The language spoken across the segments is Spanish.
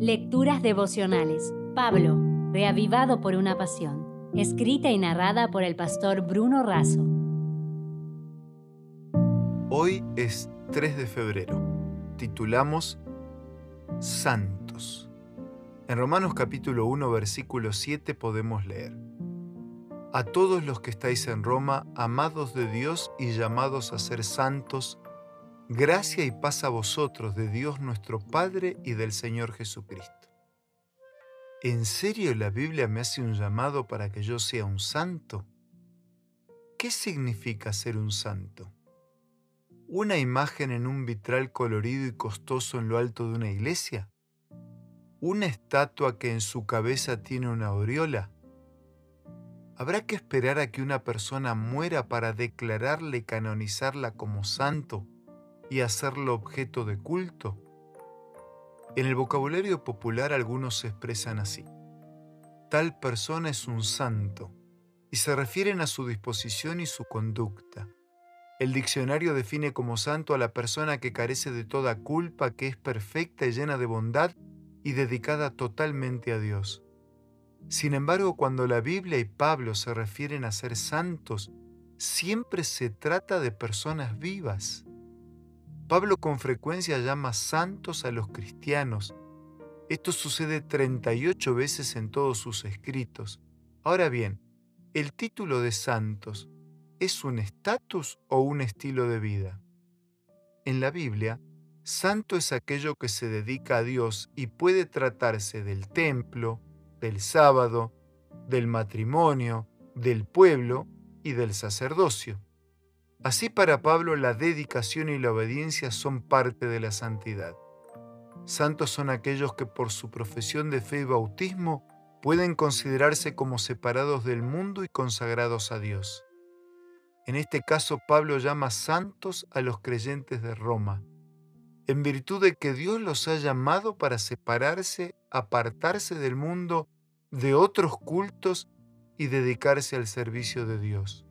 Lecturas devocionales. Pablo, reavivado por una pasión. Escrita y narrada por el pastor Bruno Razo. Hoy es 3 de febrero. Titulamos Santos. En Romanos capítulo 1 versículo 7 podemos leer. A todos los que estáis en Roma, amados de Dios y llamados a ser santos, Gracia y paz a vosotros de Dios nuestro Padre y del Señor Jesucristo. ¿En serio la Biblia me hace un llamado para que yo sea un santo? ¿Qué significa ser un santo? ¿Una imagen en un vitral colorido y costoso en lo alto de una iglesia? ¿Una estatua que en su cabeza tiene una aureola? ¿Habrá que esperar a que una persona muera para declararle y canonizarla como santo? Y hacerlo objeto de culto? En el vocabulario popular algunos se expresan así. Tal persona es un santo y se refieren a su disposición y su conducta. El diccionario define como santo a la persona que carece de toda culpa, que es perfecta y llena de bondad y dedicada totalmente a Dios. Sin embargo, cuando la Biblia y Pablo se refieren a ser santos, siempre se trata de personas vivas. Pablo con frecuencia llama santos a los cristianos. Esto sucede 38 veces en todos sus escritos. Ahora bien, ¿el título de santos es un estatus o un estilo de vida? En la Biblia, santo es aquello que se dedica a Dios y puede tratarse del templo, del sábado, del matrimonio, del pueblo y del sacerdocio. Así para Pablo la dedicación y la obediencia son parte de la santidad. Santos son aquellos que por su profesión de fe y bautismo pueden considerarse como separados del mundo y consagrados a Dios. En este caso Pablo llama santos a los creyentes de Roma, en virtud de que Dios los ha llamado para separarse, apartarse del mundo, de otros cultos y dedicarse al servicio de Dios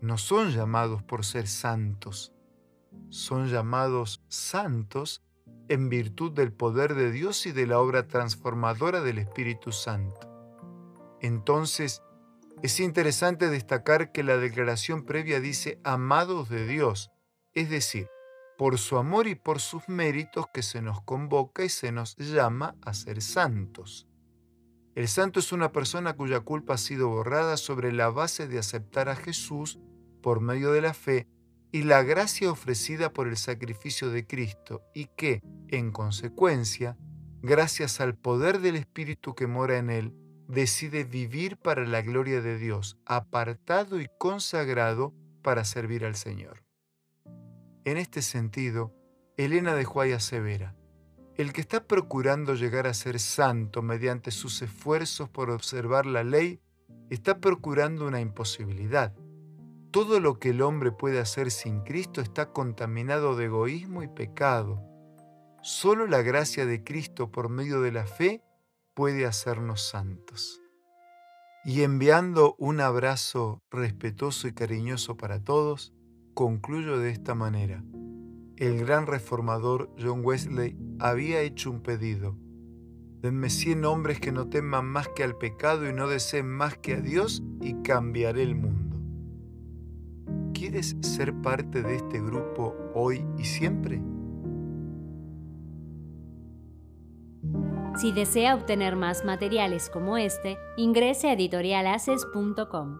no son llamados por ser santos, son llamados santos en virtud del poder de Dios y de la obra transformadora del Espíritu Santo. Entonces, es interesante destacar que la declaración previa dice amados de Dios, es decir, por su amor y por sus méritos que se nos convoca y se nos llama a ser santos. El santo es una persona cuya culpa ha sido borrada sobre la base de aceptar a Jesús por medio de la fe y la gracia ofrecida por el sacrificio de Cristo y que, en consecuencia, gracias al poder del Espíritu que mora en él, decide vivir para la gloria de Dios, apartado y consagrado para servir al Señor. En este sentido, Elena de Juárez asevera, el que está procurando llegar a ser santo mediante sus esfuerzos por observar la ley, está procurando una imposibilidad todo lo que el hombre puede hacer sin Cristo está contaminado de egoísmo y pecado. Solo la gracia de Cristo por medio de la fe puede hacernos santos. Y enviando un abrazo respetuoso y cariñoso para todos, concluyo de esta manera. El gran reformador John Wesley había hecho un pedido. Denme cien hombres que no teman más que al pecado y no deseen más que a Dios y cambiaré el mundo. ¿Quieres ser parte de este grupo hoy y siempre? Si desea obtener más materiales como este, ingrese a editorialaces.com.